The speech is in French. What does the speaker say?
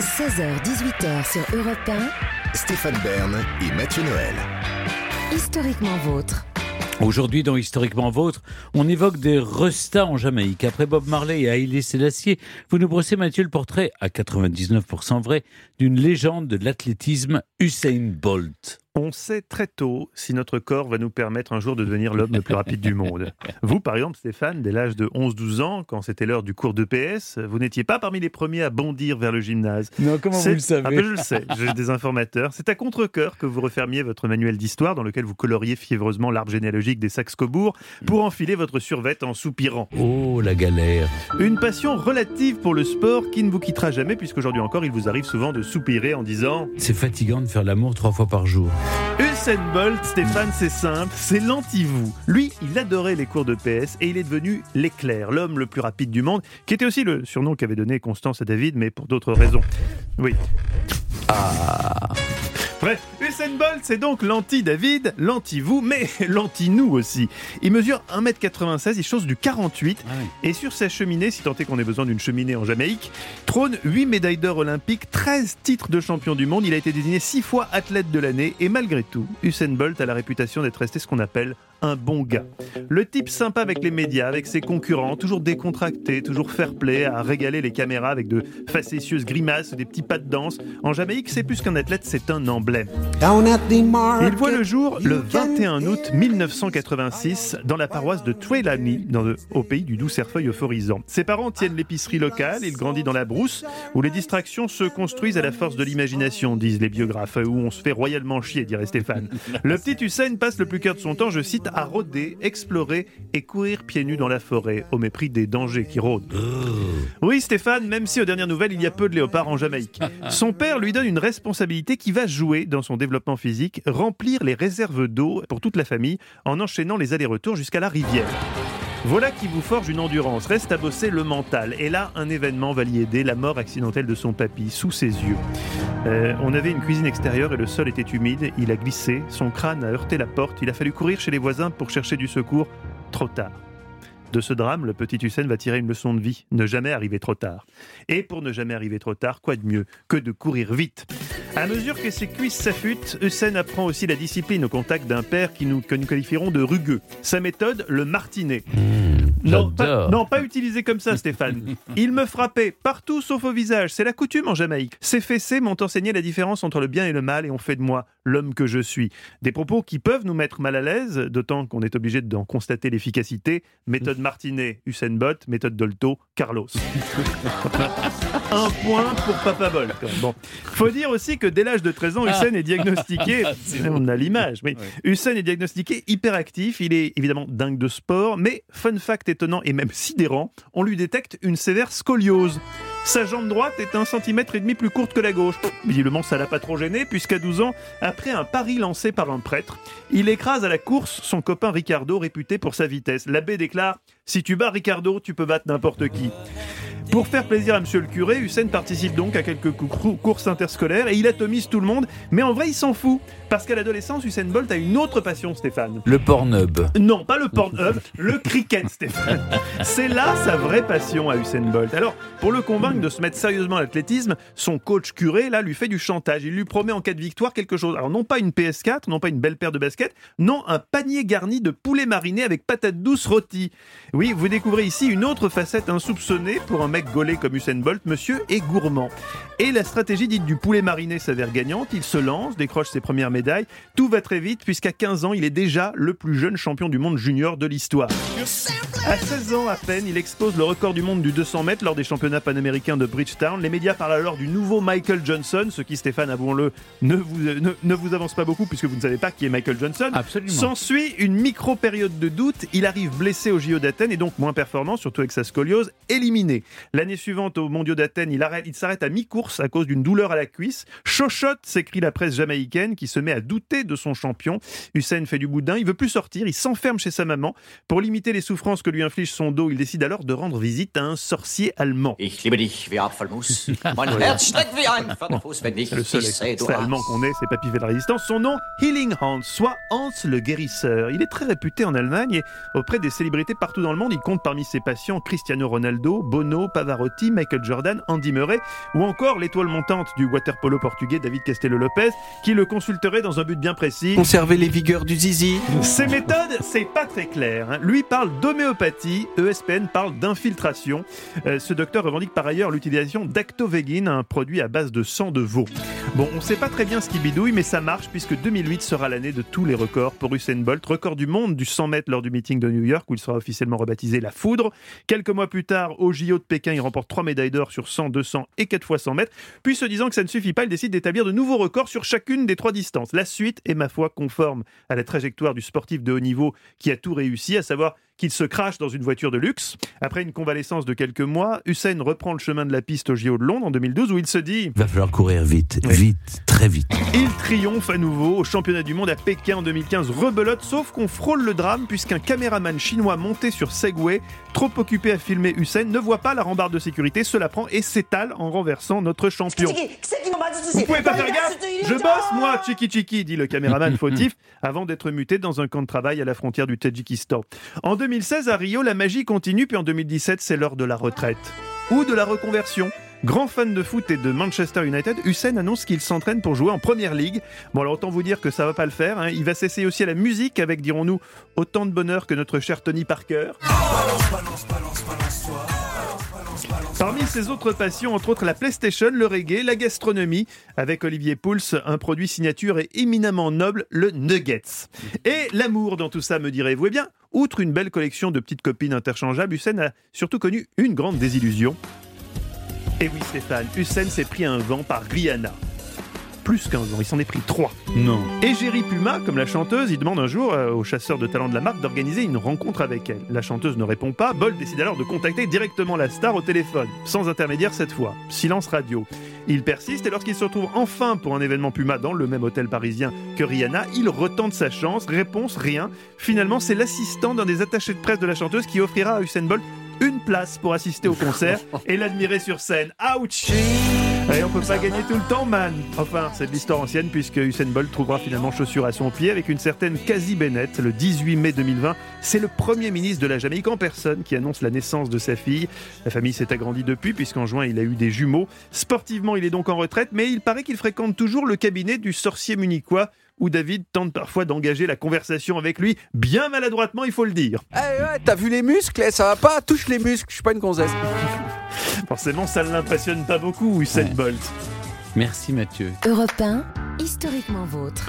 16h-18h sur Europe 1. Stéphane Bern et Mathieu Noël. Historiquement vôtre. Aujourd'hui, dans Historiquement Vôtre, on évoque des restats en Jamaïque. Après Bob Marley et Haïlé Sélassié, vous nous brossez, Mathieu, le portrait, à 99% vrai, d'une légende de l'athlétisme, Usain Bolt. On sait très tôt si notre corps va nous permettre un jour de devenir l'homme le plus rapide du monde. Vous, par exemple, Stéphane, dès l'âge de 11-12 ans, quand c'était l'heure du cours de PS, vous n'étiez pas parmi les premiers à bondir vers le gymnase. Non, comment vous C'est- le savez Ah ben, Je le sais, j'ai des informateurs. C'est à contre-coeur que vous refermiez votre manuel d'histoire dans lequel vous coloriez fiévreusement l'arbre généalogique des Saxe-Cobourg pour enfiler votre survette en soupirant. Oh, la galère. Une passion relative pour le sport qui ne vous quittera jamais puisqu'aujourd'hui encore il vous arrive souvent de soupirer en disant C'est fatigant de faire l'amour trois fois par jour. Usain Bolt, Stéphane, c'est simple, c'est l'anti-vous. Lui, il adorait les cours de PS et il est devenu l'éclair, l'homme le plus rapide du monde, qui était aussi le surnom qu'avait donné Constance à David, mais pour d'autres raisons. Oui. Bref, Usain Bolt, c'est donc l'anti-David, l'anti-vous, mais l'anti-nous aussi. Il mesure 1m96, il chose du 48, et sur sa cheminée, si tant est qu'on ait besoin d'une cheminée en Jamaïque, trône 8 médailles d'or olympiques, 13 titres de champion du monde. Il a été désigné 6 fois athlète de l'année. Et malgré tout, Usain Bolt a la réputation d'être resté ce qu'on appelle un bon gars. Le type sympa avec les médias, avec ses concurrents, toujours décontracté, toujours fair play, à régaler les caméras avec de facétieuses grimaces, des petits pas de danse. En Jamaïque, c'est plus qu'un athlète, c'est un emblème. Il voit le jour le 21 août 1986 dans la paroisse de dans le- au pays du doux cerfeuil euphorisant. Ses parents tiennent l'épicerie locale, il grandit dans la brousse, où les distractions se construisent à la force de l'imagination, disent les biographes, où on se fait royalement chier, dirait Stéphane. Le petit Hussein passe le plus clair de son temps, je cite, à rôder, explorer et courir pieds nus dans la forêt, au mépris des dangers qui rôdent. Oui, Stéphane, même si aux dernières nouvelles, il y a peu de léopards en Jamaïque. Son père lui donne une responsabilité qui va jouer dans son développement physique, remplir les réserves d'eau pour toute la famille en enchaînant les allers-retours jusqu'à la rivière. Voilà qui vous forge une endurance. Reste à bosser le mental. Et là, un événement va l'y aider, la mort accidentelle de son papy, sous ses yeux. Euh, on avait une cuisine extérieure et le sol était humide. Il a glissé, son crâne a heurté la porte. Il a fallu courir chez les voisins pour chercher du secours. Trop tard. De ce drame, le petit Hussein va tirer une leçon de vie. Ne jamais arriver trop tard. Et pour ne jamais arriver trop tard, quoi de mieux que de courir vite? À mesure que ses cuisses s'affûtent, Hussein apprend aussi la discipline au contact d'un père qui nous, que nous qualifierons de rugueux. Sa méthode, le martinet. Non pas, j'adore. non, pas utilisé comme ça, Stéphane. Il me frappait partout sauf au visage. C'est la coutume en Jamaïque. Ces fessées m'ont enseigné la différence entre le bien et le mal et ont fait de moi l'homme que je suis. Des propos qui peuvent nous mettre mal à l'aise, d'autant qu'on est obligé d'en constater l'efficacité. Méthode Martinet, Usain Bolt, méthode Dolto, Carlos. Un point pour Papa Bolt. Bon. Faut dire aussi que dès l'âge de 13 ans, Hussein est diagnostiqué. On a l'image, mais Hussein est diagnostiqué hyperactif. Il est évidemment dingue de sport, mais fun fact étonnant et même sidérant, on lui détecte une sévère scoliose. Sa jambe droite est un centimètre et demi plus courte que la gauche. Visiblement, ça l'a pas trop gêné, puisqu'à 12 ans, après un pari lancé par un prêtre, il écrase à la course son copain Ricardo, réputé pour sa vitesse. L'abbé déclare Si tu bats Ricardo, tu peux battre n'importe qui. Pour faire plaisir à monsieur le curé, Hussein participe donc à quelques cou- cou- courses interscolaires et il atomise tout le monde, mais en vrai il s'en fout, parce qu'à l'adolescence, Usain Bolt a une autre passion, Stéphane. Le Pornhub. Non, pas le Pornhub, le cricket, Stéphane. C'est là sa vraie passion à Usain Bolt. Alors, pour le convaincre de se mettre sérieusement à l'athlétisme, son coach curé, là, lui fait du chantage. Il lui promet en cas de victoire quelque chose. Alors, non pas une PS4, non pas une belle paire de baskets, non, un panier garni de poulet mariné avec patates douces rôties. Oui, vous découvrez ici une autre facette insoupçonnée pour un mec gaulé comme Usain Bolt, monsieur est gourmand. Et la stratégie dite du poulet mariné s'avère gagnante. Il se lance, décroche ses premières médailles. Tout va très vite puisqu'à 15 ans, il est déjà le plus jeune champion du monde junior de l'histoire. À 16 ans à peine, il expose le record du monde du 200 mètres lors des championnats panaméricains de Bridgetown. Les médias parlent alors du nouveau Michael Johnson, ce qui, Stéphane, avouons-le, ne vous, ne, ne vous avance pas beaucoup puisque vous ne savez pas qui est Michael Johnson. Absolument. S'ensuit une micro-période de doute. Il arrive blessé au JO d'Athènes et donc moins performant, surtout avec sa scoliose, éliminé. L'année suivante, aux mondiaux d'Athènes, il, arrête- il s'arrête à mi-course à cause d'une douleur à la cuisse. Chochotte, s'écrit la presse jamaïcaine qui se met à douter de son champion. Hussein fait du boudin, il veut plus sortir, il s'enferme chez sa maman. Pour limiter les souffrances que lui inflige son dos, il décide alors de rendre visite à un sorcier allemand. Ich liebe dich wie Apfelmus. Mein Herz streckt wie ein Pferdefuß, wenn ich Le seul extrait allemand qu'on ait, c'est Papy fait la résistance. Son nom, Healing Hans, soit Hans le guérisseur. Il est très réputé en Allemagne et auprès des célébrités partout dans le monde. Il compte parmi ses patients Cristiano Ronaldo, Bono, Pavarotti, Michael Jordan, Andy Murray ou encore l'étoile montante du waterpolo portugais David Castello Lopez qui le consulterait dans un but bien précis. Conserver les vigueurs du zizi. Ses méthodes, c'est pas très clair. hein. Lui parle d'homéopathie, ESPN parle d'infiltration. Euh, ce docteur revendique par ailleurs l'utilisation d'actovégine, un produit à base de sang de veau. Bon, on sait pas très bien ce qui bidouille, mais ça marche puisque 2008 sera l'année de tous les records pour Usain Bolt. Record du monde du 100 mètres lors du meeting de New York où il sera officiellement rebaptisé la foudre. Quelques mois plus tard, au JO de Pékin, il remporte trois médailles d'or sur 100, 200 et 4 fois 100 mètres. Puis se disant que ça ne suffit pas, il décide d'établir de nouveaux records sur chacune des trois distances. La suite est ma foi conforme à la trajectoire du sportif de haut niveau qui a tout réussi, à savoir qu'il se crache dans une voiture de luxe. Après une convalescence de quelques mois, Hussein reprend le chemin de la piste au JO de Londres en 2012 où il se dit Va falloir courir vite, Oui. vite, très vite. il triomphe à nouveau au championnat du monde à Pékin en 2015, rebelote, sauf qu'on frôle le drame puisqu'un caméraman chinois monté sur Segway, trop occupé à filmer Hussein, ne voit pas la rambarde de sécurité, se la prend et s'étale en renversant notre champion. Vous pouvez pas faire gaffe Je bosse, moi, Chiki Chiki, dit le caméraman fautif, avant d'être muté dans un camp de travail à la frontière du Tadjikistan. En 2016, à Rio, la magie continue, puis en 2017, c'est l'heure de la retraite. Ou de la reconversion. Grand fan de foot et de Manchester United, Hussein annonce qu'il s'entraîne pour jouer en Première Ligue. Bon, alors autant vous dire que ça va pas le faire. hein. Il va s'essayer aussi à la musique avec, dirons-nous, autant de bonheur que notre cher Tony Parker. Parmi ses autres passions, entre autres la PlayStation, le reggae, la gastronomie, avec Olivier Pouls, un produit signature et éminemment noble, le Nuggets. Et l'amour dans tout ça, me direz-vous? Eh bien, outre une belle collection de petites copines interchangeables, Hussein a surtout connu une grande désillusion. Et oui Stéphane, Hussein s'est pris un vent par Rihanna. Plus qu'un vent, il s'en est pris trois. Non. Égérie Puma, comme la chanteuse, il demande un jour euh, au chasseur de talent de la marque d'organiser une rencontre avec elle. La chanteuse ne répond pas, Bolt décide alors de contacter directement la star au téléphone, sans intermédiaire cette fois. Silence radio. Il persiste et lorsqu'il se retrouve enfin pour un événement Puma dans le même hôtel parisien que Rihanna, il retente sa chance. Réponse rien. Finalement, c'est l'assistant d'un des attachés de presse de la chanteuse qui offrira à Usain Bolt une place pour assister au concert et l'admirer sur scène. Ouch et on peut pas gagner tout le temps, man. Enfin, c'est de l'histoire ancienne puisque Usain Bolt trouvera finalement chaussure à son pied avec une certaine Kazi Bennett le 18 mai 2020. C'est le premier ministre de la Jamaïque en personne qui annonce la naissance de sa fille. La famille s'est agrandie depuis puisqu'en juin il a eu des jumeaux. Sportivement, il est donc en retraite, mais il paraît qu'il fréquente toujours le cabinet du sorcier munichois où David tente parfois d'engager la conversation avec lui, bien maladroitement, il faut le dire. Eh ouais, t'as vu les muscles eh, Ça va pas Touche les muscles, je suis pas une gonzesse. Forcément, ça ne l'impressionne pas beaucoup, Usain Ouais. Bolt. Merci Mathieu. Europe 1, historiquement vôtre.